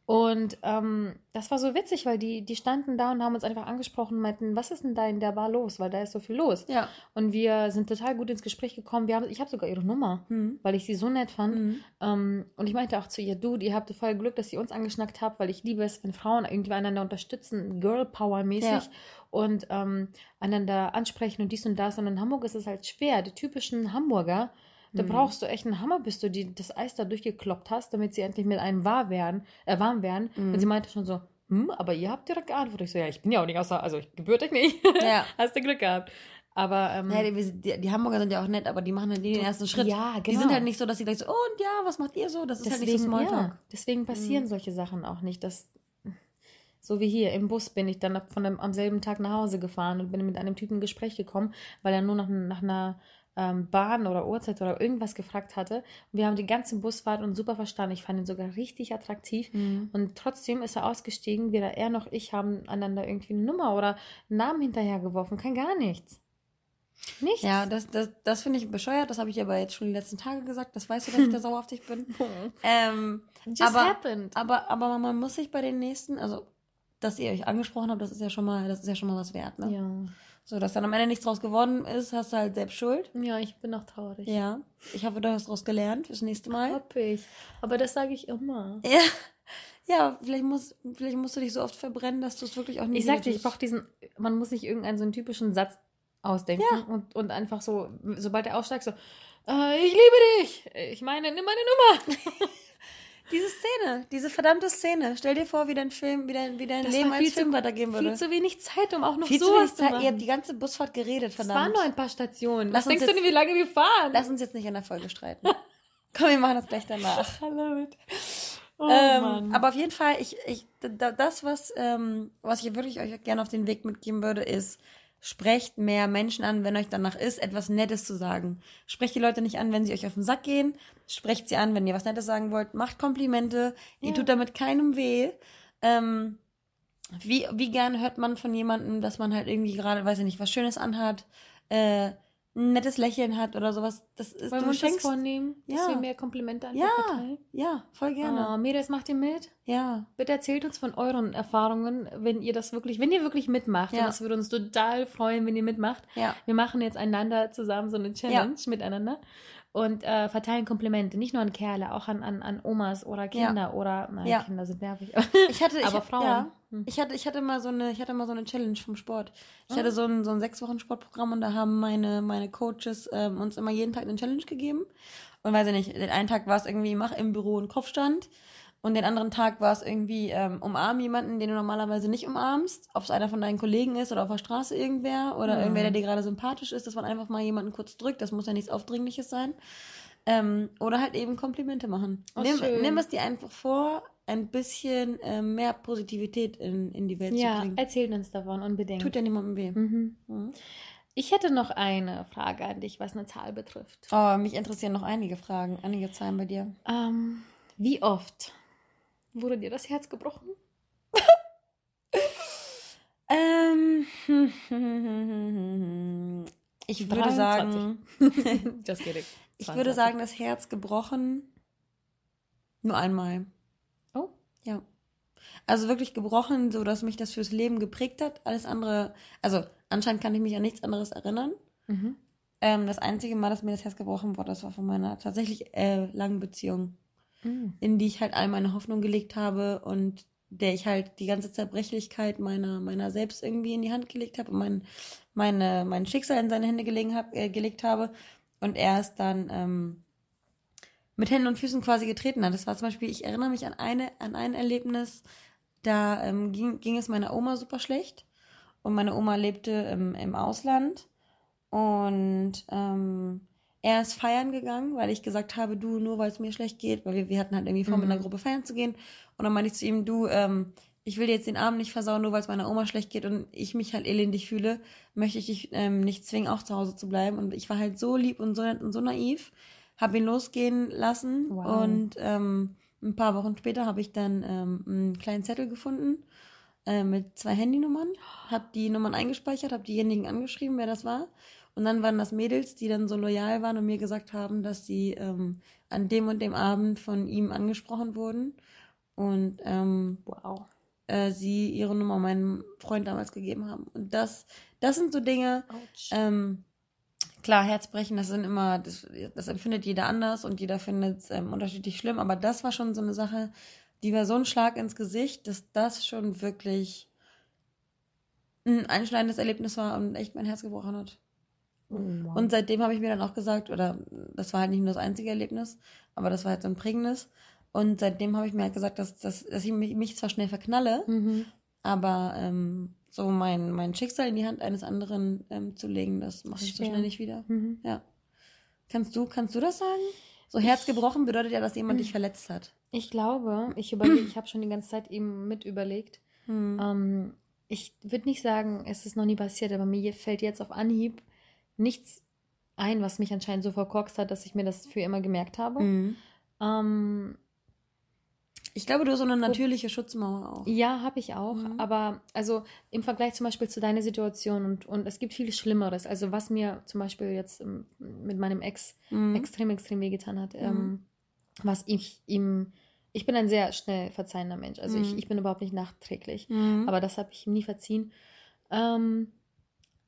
Und ähm, das war so witzig, weil die, die standen da und haben uns einfach angesprochen und meinten, was ist denn da in der Bar los? Weil da ist so viel los. Ja. Und wir sind total gut ins Gespräch gekommen. Wir haben, ich habe sogar ihre Nummer, mhm. weil ich sie so nett fand. Mhm. Ähm, und ich meinte auch zu ihr, du, ihr habt voll Glück, dass ihr uns angeschnackt habt, weil ich liebe es, wenn Frauen irgendwie einander unterstützen, Girl Power mäßig. Ja. Und ähm, einander ansprechen und dies und das. Und in Hamburg ist es halt schwer. Die typischen Hamburger, da mhm. brauchst du echt einen Hammer, bis du die, das Eis da durchgekloppt hast, damit sie endlich mit einem wahr werden, äh, warm werden. Mhm. Und sie meinte schon so, hm, aber ihr habt direkt geantwortet. Ich so, ja, ich bin ja auch nicht außer, also ich gebürtig nicht. Ja. Hast du Glück gehabt. Aber ähm, ja, die, die, die, Hamburger sind ja auch nett, aber die machen halt den ersten Schritt. Ja, genau. Die sind halt nicht so, dass sie gleich so, oh, und ja, was macht ihr so? Das ist deswegen, halt nicht so Smalltalk. Ja, deswegen passieren mhm. solche Sachen auch nicht. Dass, so wie hier im Bus bin ich dann von dem, am selben Tag nach Hause gefahren und bin mit einem Typen in Gespräch gekommen, weil er nur nach, nach einer ähm, Bahn oder Uhrzeit oder irgendwas gefragt hatte. Und wir haben die ganze Busfahrt und super verstanden. Ich fand ihn sogar richtig attraktiv. Mhm. Und trotzdem ist er ausgestiegen. Weder er noch ich haben einander irgendwie eine Nummer oder einen Namen hinterhergeworfen. Kein gar nichts. Nichts. Ja, das, das, das finde ich bescheuert. Das habe ich aber jetzt schon die letzten Tage gesagt. Das weißt du, dass ich da sauer auf dich bin. ähm, Just aber, happened. Aber, aber man muss sich bei den nächsten, also dass ihr euch angesprochen habt, das ist ja schon mal, das ist ja schon mal was wert, ne? Ja. So, dass dann am Ende nichts draus geworden ist, hast du halt selbst Schuld. Ja, ich bin auch traurig. Ja. Ich hoffe, du hast daraus gelernt fürs nächste Mal. Hab ich. Aber das sage ich immer. Ja. Ja, vielleicht, muss, vielleicht musst du dich so oft verbrennen, dass du es wirklich auch nicht Ich sag dir, ich brauche diesen, man muss sich irgendeinen so einen typischen Satz ausdenken ja. und, und einfach so, sobald er aussteigt, so, äh, ich liebe dich. Ich meine, nimm meine Nummer. Diese Szene, diese verdammte Szene. Stell dir vor, wie dein Film, wie dein, wie dein Leben als Film zu, weitergehen würde. Viel zu wenig Zeit, um auch noch viel sowas zu, wenig Zeit. Ihr habt die ganze Busfahrt geredet, verdammt. Es waren nur ein paar Stationen. Lass Was denkst jetzt, du denn, wie lange wir fahren? Lass uns jetzt nicht in der Folge streiten. Komm, wir machen das gleich danach. Love it. Oh, ähm, aber auf jeden Fall, ich, ich, das, was, ähm, was ich wirklich euch gerne auf den Weg mitgeben würde, ist, Sprecht mehr Menschen an, wenn euch danach ist, etwas Nettes zu sagen. Sprecht die Leute nicht an, wenn sie euch auf den Sack gehen. Sprecht sie an, wenn ihr was Nettes sagen wollt. Macht Komplimente. Ja. Ihr tut damit keinem weh. Ähm, wie, wie gerne hört man von jemandem, dass man halt irgendwie gerade, weiß ich nicht, was Schönes anhat. Äh, ein nettes Lächeln hat oder sowas. Das ist, Wollen du wir uns schenkst, das vornehmen, ja. dass wir mehr Komplimente einfach ja, verteilen? Ja, voll gerne. Ah, Mädels, macht ihr mit? Ja. Bitte erzählt uns von euren Erfahrungen, wenn ihr das wirklich, wenn ihr wirklich mitmacht. Ja. Und das würde uns total freuen, wenn ihr mitmacht. Ja. Wir machen jetzt einander zusammen so eine Challenge ja. miteinander und äh, verteilen Komplimente, nicht nur an Kerle, auch an, an, an Omas oder Kinder ja. oder nein, ja. Kinder sind nervig. Ich hatte, aber ich, Frauen. Ja, hm. ich hatte, ich hatte mal so eine, ich hatte mal so eine Challenge vom Sport. Ich oh. hatte so ein, so ein sechs Wochen Sportprogramm und da haben meine, meine Coaches ähm, uns immer jeden Tag eine Challenge gegeben. Und weiß ich nicht, den einen Tag war es irgendwie, mach im Büro einen Kopfstand. Und den anderen Tag war es irgendwie, ähm, umarm jemanden, den du normalerweise nicht umarmst. Ob es einer von deinen Kollegen ist oder auf der Straße irgendwer oder mhm. irgendwer, der dir gerade sympathisch ist, dass man einfach mal jemanden kurz drückt. Das muss ja nichts Aufdringliches sein. Ähm, oder halt eben Komplimente machen. Oh, nimm, nimm, es dir einfach vor, ein bisschen äh, mehr Positivität in, in die Welt ja, zu bringen. Ja, erzähl uns davon unbedingt. Tut ja niemandem weh. Mhm. Mhm. Ich hätte noch eine Frage an dich, was eine Zahl betrifft. Oh, mich interessieren noch einige Fragen, einige Zahlen bei dir. Ähm, wie oft Wurde dir das Herz gebrochen? ähm, ich würde 23. sagen, das geht. Ich würde sagen, das Herz gebrochen nur einmal. Ja. Also wirklich gebrochen, so dass mich das fürs Leben geprägt hat. Alles andere, also anscheinend kann ich mich an nichts anderes erinnern. Mhm. Ähm, das einzige Mal, dass mir das Herz gebrochen wurde, das war von meiner tatsächlich äh, langen Beziehung, mhm. in die ich halt all meine Hoffnung gelegt habe und der ich halt die ganze Zerbrechlichkeit meiner, meiner selbst irgendwie in die Hand gelegt habe und mein, meine, mein Schicksal in seine Hände gelegen hab, äh, gelegt habe. Und er ist dann ähm, mit Händen und Füßen quasi getreten hat. Das war zum Beispiel, ich erinnere mich an eine, an ein Erlebnis, da ähm, ging, ging es meiner Oma super schlecht. Und meine Oma lebte im, im Ausland. Und ähm, er ist feiern gegangen, weil ich gesagt habe, du, nur weil es mir schlecht geht, weil wir, wir hatten halt irgendwie vor, mhm. mit einer Gruppe feiern zu gehen. Und dann meinte ich zu ihm, du, ähm, ich will jetzt den Abend nicht versauen, nur weil es meiner Oma schlecht geht und ich mich halt elendig fühle, möchte ich dich ähm, nicht zwingen, auch zu Hause zu bleiben. Und ich war halt so lieb und so nett und so naiv, habe ihn losgehen lassen wow. und ähm, ein paar Wochen später habe ich dann ähm, einen kleinen Zettel gefunden äh, mit zwei Handynummern, habe die Nummern eingespeichert, habe diejenigen angeschrieben, wer das war und dann waren das Mädels, die dann so loyal waren und mir gesagt haben, dass sie ähm, an dem und dem Abend von ihm angesprochen wurden. Und ähm, wow. äh, sie ihre Nummer meinem Freund damals gegeben haben. Und das, das sind so Dinge, ähm, klar, Herzbrechen, das sind immer, das, das empfindet jeder anders und jeder findet es ähm, unterschiedlich schlimm, aber das war schon so eine Sache, die war so ein Schlag ins Gesicht, dass das schon wirklich ein einschneidendes Erlebnis war und echt mein Herz gebrochen hat. Oh, und seitdem habe ich mir dann auch gesagt, oder das war halt nicht nur das einzige Erlebnis, aber das war halt so ein prägendes. Und seitdem habe ich mir halt gesagt, dass, dass, dass ich mich, mich zwar schnell verknalle, mhm. aber ähm, so mein, mein Schicksal in die Hand eines anderen ähm, zu legen, das mache ich so schnell nicht wieder. Mhm. Ja. Kannst du, kannst du das sagen? So Herz gebrochen bedeutet ja, dass jemand dich verletzt hat. Ich glaube, ich überlege, ich habe schon die ganze Zeit eben mit überlegt. Mhm. Ähm, ich würde nicht sagen, es ist noch nie passiert, aber mir fällt jetzt auf Anhieb nichts ein, was mich anscheinend so verkorkst hat, dass ich mir das für immer gemerkt habe. Mhm. Ähm, ich glaube, du hast so eine natürliche Schutzmauer auch. Ja, habe ich auch. Mhm. Aber also im Vergleich zum Beispiel zu deiner Situation und, und es gibt viel Schlimmeres. Also was mir zum Beispiel jetzt ähm, mit meinem Ex mhm. extrem, extrem wehgetan hat, ähm, mhm. was ich ihm ich bin ein sehr schnell verzeihender Mensch. Also ich, mhm. ich bin überhaupt nicht nachträglich. Mhm. Aber das habe ich ihm nie verziehen. Ähm,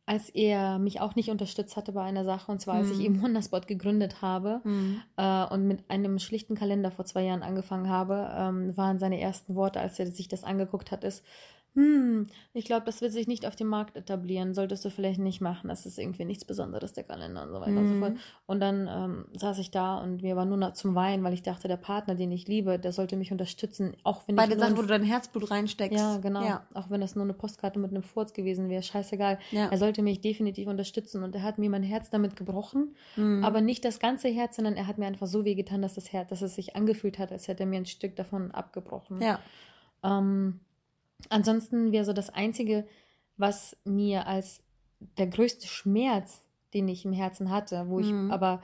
als er mich auch nicht unterstützt hatte bei einer Sache, und zwar als ich mhm. eben Wonderspot gegründet habe mhm. äh, und mit einem schlichten Kalender vor zwei Jahren angefangen habe, ähm, waren seine ersten Worte, als er sich das angeguckt hat, ist, hm, ich glaube, das wird sich nicht auf dem Markt etablieren, solltest du vielleicht nicht machen, das ist irgendwie nichts Besonderes, der Kalender und so weiter mhm. und so fort. Mhm. Und dann ähm, saß ich da und mir war nur noch zum Weinen, weil ich dachte, der Partner, den ich liebe, der sollte mich unterstützen, auch wenn Bei ich... Bei der Sache, wo du dein Herzblut reinsteckst. Ja, genau. Ja. Auch wenn das nur eine Postkarte mit einem Furz gewesen wäre, scheißegal. Ja. Er sollte mich definitiv unterstützen und er hat mir mein Herz damit gebrochen, mhm. aber nicht das ganze Herz, sondern er hat mir einfach so wehgetan, dass das Herz, dass es sich angefühlt hat, als hätte er mir ein Stück davon abgebrochen. Ja. Ähm, Ansonsten wäre so das Einzige, was mir als der größte Schmerz, den ich im Herzen hatte, wo ich mhm. aber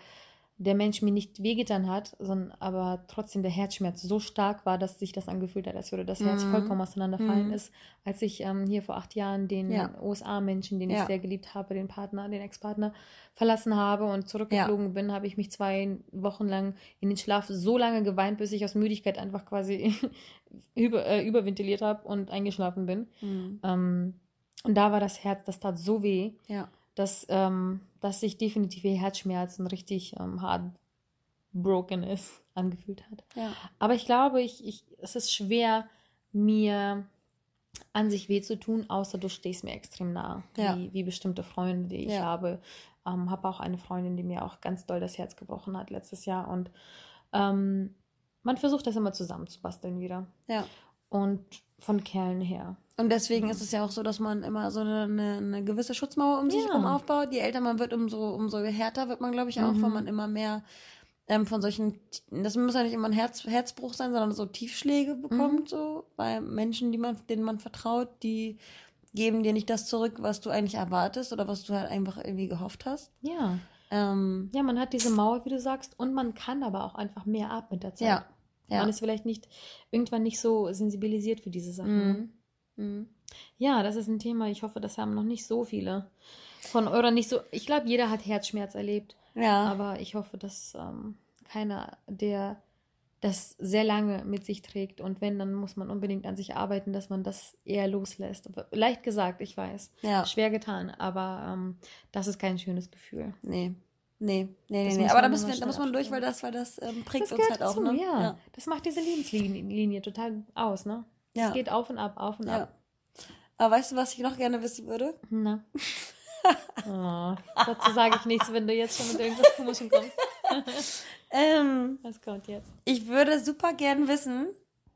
der Mensch mir nicht wehgetan hat, sondern aber trotzdem der Herzschmerz so stark war, dass sich das angefühlt hat, als würde das Herz mhm. vollkommen auseinanderfallen, mhm. ist, als ich ähm, hier vor acht Jahren den ja. USA-Menschen, den ja. ich sehr geliebt habe, den Partner, den Ex-Partner, verlassen habe und zurückgeflogen ja. bin, habe ich mich zwei Wochen lang in den Schlaf so lange geweint, bis ich aus Müdigkeit einfach quasi über, äh, überventiliert habe und eingeschlafen bin. Mhm. Ähm, und da war das Herz, das tat so weh. Ja dass, ähm, dass sich definitiv ihr Herzschmerzen richtig ähm, hart broken ist, angefühlt hat. Ja. Aber ich glaube, ich, ich, es ist schwer, mir an sich weh zu tun, außer du stehst mir extrem nah, ja. wie, wie bestimmte Freunde, die ich ja. habe. Ähm, habe auch eine Freundin, die mir auch ganz doll das Herz gebrochen hat letztes Jahr und ähm, man versucht das immer zusammenzubasteln wieder. Ja. Und von Kerlen her. Und deswegen ist es ja auch so, dass man immer so eine, eine, eine gewisse Schutzmauer um sich ja. herum aufbaut. Je älter man wird, umso, umso härter wird man, glaube ich, auch, mhm. weil man immer mehr ähm, von solchen, das muss ja nicht immer ein Herz, Herzbruch sein, sondern so Tiefschläge bekommt, mhm. so, bei Menschen, die man, denen man vertraut, die geben dir nicht das zurück, was du eigentlich erwartest oder was du halt einfach irgendwie gehofft hast. Ja. Ähm, ja, man hat diese Mauer, wie du sagst, und man kann aber auch einfach mehr ab mit der Zeit. Ja. ja. Man ist vielleicht nicht, irgendwann nicht so sensibilisiert für diese Sachen. Mhm. Mhm. Ja, das ist ein Thema. Ich hoffe, das haben noch nicht so viele von oder nicht so. Ich glaube, jeder hat Herzschmerz erlebt. Ja. Aber ich hoffe, dass ähm, keiner der das sehr lange mit sich trägt. Und wenn, dann muss man unbedingt an sich arbeiten, dass man das eher loslässt. Leicht gesagt, ich weiß. Ja. Schwer getan, aber ähm, das ist kein schönes Gefühl. Nee. Nee, nee, nee, nee. Aber da, müssen wir, da muss man durch, weil das, weil das ähm, prägt das uns halt auch. Ne? Ja. ja. Das macht diese Lebenslinie total aus, ne? Ja. Es geht auf und ab, auf und ja. ab. Aber weißt du, was ich noch gerne wissen würde? Na. oh, dazu sage ich nichts, wenn du jetzt schon mit irgendwas Komischem kommst. ähm, was kommt jetzt? Ich würde super gern wissen,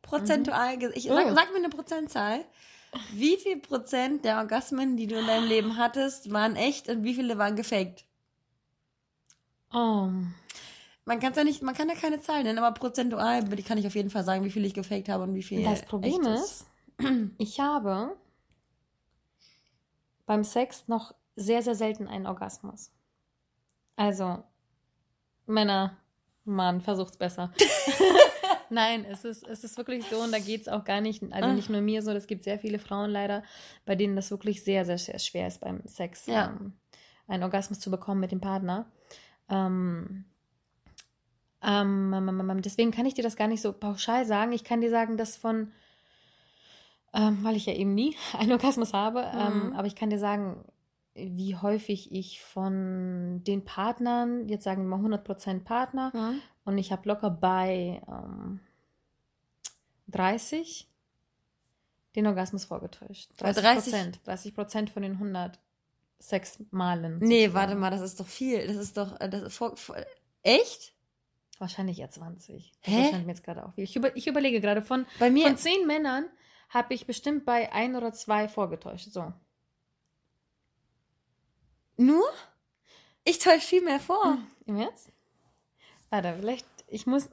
prozentual, mhm. ich, sag, oh. sag mir eine Prozentzahl. Wie viel Prozent der Orgasmen, die du in deinem Leben hattest, waren echt und wie viele waren gefaked? Oh. Man kann ja nicht, man kann ja keine Zahlen nennen, aber prozentual kann ich auf jeden Fall sagen, wie viel ich gefaked habe und wie viel. Das Problem ist, ich habe beim Sex noch sehr, sehr selten einen Orgasmus. Also, Männer, Mann, versucht's besser. Nein, es ist, es ist wirklich so und da geht es auch gar nicht, also nicht nur mir so, es gibt sehr viele Frauen leider, bei denen das wirklich sehr, sehr, sehr schwer ist beim Sex, ja. ähm, einen Orgasmus zu bekommen mit dem Partner. Ähm, ähm, deswegen kann ich dir das gar nicht so pauschal sagen. Ich kann dir sagen, dass von, ähm, weil ich ja eben nie einen Orgasmus habe, ähm, mhm. aber ich kann dir sagen, wie häufig ich von den Partnern, jetzt sagen wir mal 100% Partner, mhm. und ich habe locker bei 30 ähm, den Orgasmus vorgetäuscht. 30 Prozent. 30 Prozent von den 100 Sexmalen. Nee, warte mal, das ist doch viel. Das ist doch, äh, das vor, vor, echt? Wahrscheinlich eher 20. Hä? Das scheint mir jetzt gerade auch viel. Ich, über, ich überlege gerade, von, bei mir, von zehn Männern habe ich bestimmt bei ein oder zwei vorgetäuscht. So. Nur? Ich täusche viel mehr vor. Hm, Im Ernst? Warte, vielleicht, ich muss.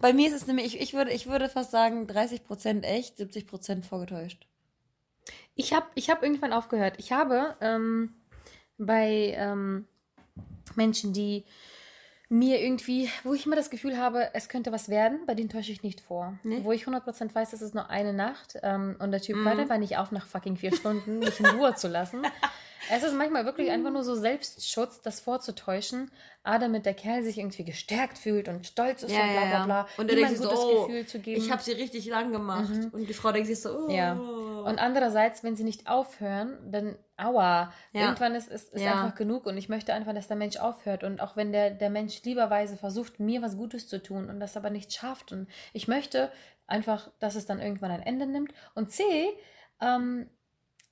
Bei mir ist es nämlich, ich, ich, würde, ich würde fast sagen, 30% echt, 70% vorgetäuscht. Ich habe ich hab irgendwann aufgehört. Ich habe ähm, bei ähm, Menschen, die mir irgendwie, wo ich immer das Gefühl habe, es könnte was werden, bei denen täusche ich nicht vor. Nee? Wo ich 100% weiß, es ist nur eine Nacht ähm, und der Typ mhm. weiter war nicht auf nach fucking vier Stunden, mich in Ruhe zu lassen. Es ist manchmal wirklich einfach nur so Selbstschutz, das vorzutäuschen, ah, damit der Kerl sich irgendwie gestärkt fühlt und stolz ist ja, und bla bla bla. Und er denkt sich so, oh, ich habe sie richtig lang gemacht. Mhm. Und die Frau denkt sich so, oh. Ja. Und andererseits, wenn sie nicht aufhören, dann aua, ja. irgendwann ist, ist, ist ja. einfach genug und ich möchte einfach, dass der Mensch aufhört und auch wenn der, der Mensch lieberweise versucht, mir was Gutes zu tun und das aber nicht schafft und ich möchte einfach, dass es dann irgendwann ein Ende nimmt und C, ähm,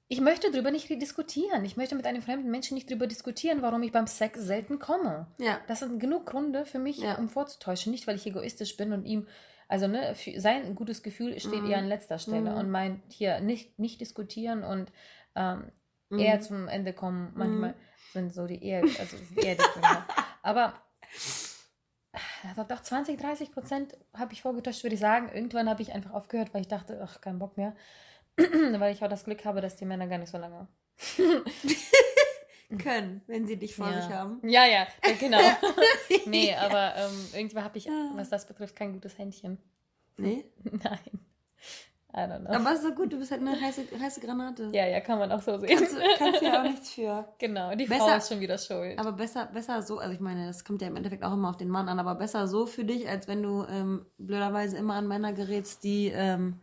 ich möchte darüber nicht diskutieren. Ich möchte mit einem fremden Menschen nicht darüber diskutieren, warum ich beim Sex selten komme. Ja. Das sind genug Gründe für mich, ja. um vorzutäuschen. Nicht, weil ich egoistisch bin und ihm, also ne, sein gutes Gefühl steht mhm. eher an letzter Stelle mhm. und meint hier nicht, nicht diskutieren und ähm, mhm. eher zum Ende kommen. Manchmal mhm. sind so die eher, also eher die Gründe. Aber also doch 20, 30 Prozent habe ich vorgetäuscht, würde ich sagen. Irgendwann habe ich einfach aufgehört, weil ich dachte, ach, kein Bock mehr. Weil ich auch das Glück habe, dass die Männer gar nicht so lange können, wenn sie dich vor ja. sich haben. Ja, ja, genau. nee, aber ähm, irgendwann habe ich, was das betrifft, kein gutes Händchen. Nee? Nein. I don't know. Aber ist doch gut, du bist halt eine heiße, heiße Granate. Ja, ja, kann man auch so sehen. Kannst, kannst du ja auch nichts für. Genau, die besser, Frau ist schon wieder schuld. Aber besser, besser so, also ich meine, das kommt ja im Endeffekt auch immer auf den Mann an, aber besser so für dich, als wenn du ähm, blöderweise immer an Männer gerätst, die ähm,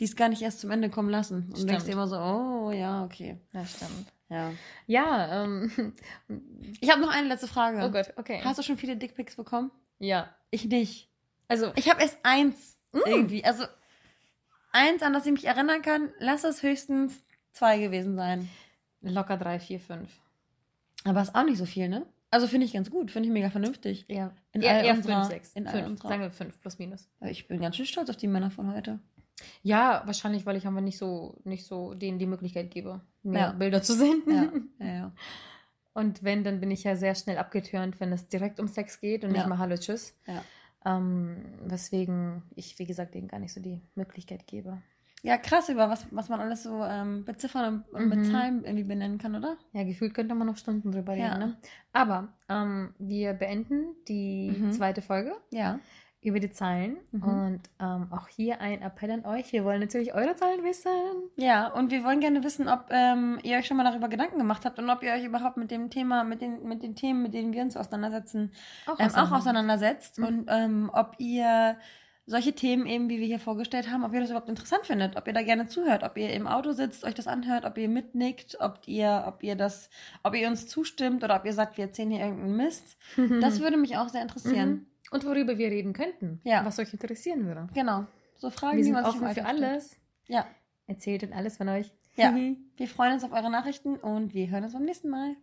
die es gar nicht erst zum Ende kommen lassen. Und stimmt. denkst dir immer so, oh ja, okay. Ja, stimmt. Ja. Ja, ähm. Ich habe noch eine letzte Frage. Oh Gott, okay. Hast du schon viele Dickpics bekommen? Ja. Ich nicht. Also. Ich habe erst eins mm. irgendwie. Also eins, an das ich mich erinnern kann, lass es höchstens zwei gewesen sein. Locker drei, vier, fünf. Aber ist auch nicht so viel, ne? Also finde ich ganz gut, finde ich mega vernünftig. Ja. In eher, all eher unserer, fünf, sechs. In fünf, sagen wir fünf, plus minus. Ich bin ganz schön stolz auf die Männer von heute. Ja, wahrscheinlich, weil ich einfach nicht so, nicht so denen die Möglichkeit gebe, mir ja. Bilder zu senden. Ja. Ja. Und wenn, dann bin ich ja sehr schnell abgetürnt, wenn es direkt um Sex geht und nicht mal Hallo, Tschüss. Ja. Ähm, weswegen ich, wie gesagt, denen gar nicht so die Möglichkeit gebe. Ja, krass, über was, was man alles so ähm, beziffern und, und mhm. mit Zahlen irgendwie benennen kann, oder? Ja, gefühlt könnte man noch Stunden drüber reden, ja. ne? Aber ähm, wir beenden die mhm. zweite Folge. Ja. Über die Zahlen. Mhm. Und ähm, auch hier ein Appell an euch. Wir wollen natürlich eure Zahlen wissen. Ja, und wir wollen gerne wissen, ob ähm, ihr euch schon mal darüber Gedanken gemacht habt und ob ihr euch überhaupt mit dem Thema, mit den, mit den Themen, mit denen wir uns auseinandersetzen, auch, ähm, auch auseinandersetzt. Mhm. Und ähm, ob ihr solche Themen eben, wie wir hier vorgestellt haben, ob ihr das überhaupt interessant findet, ob ihr da gerne zuhört, ob ihr im Auto sitzt, euch das anhört, ob ihr mitnickt, ob ihr, ob ihr das, ob ihr uns zustimmt oder ob ihr sagt, wir erzählen hier irgendeinen Mist. Das würde mich auch sehr interessieren. Mhm. Und worüber wir reden könnten. Ja. Was euch interessieren würde. Genau. So Fragen, wir sind die man offen für alles. Ja. Erzählt und alles von euch. Ja. wir freuen uns auf eure Nachrichten und wir hören uns beim nächsten Mal.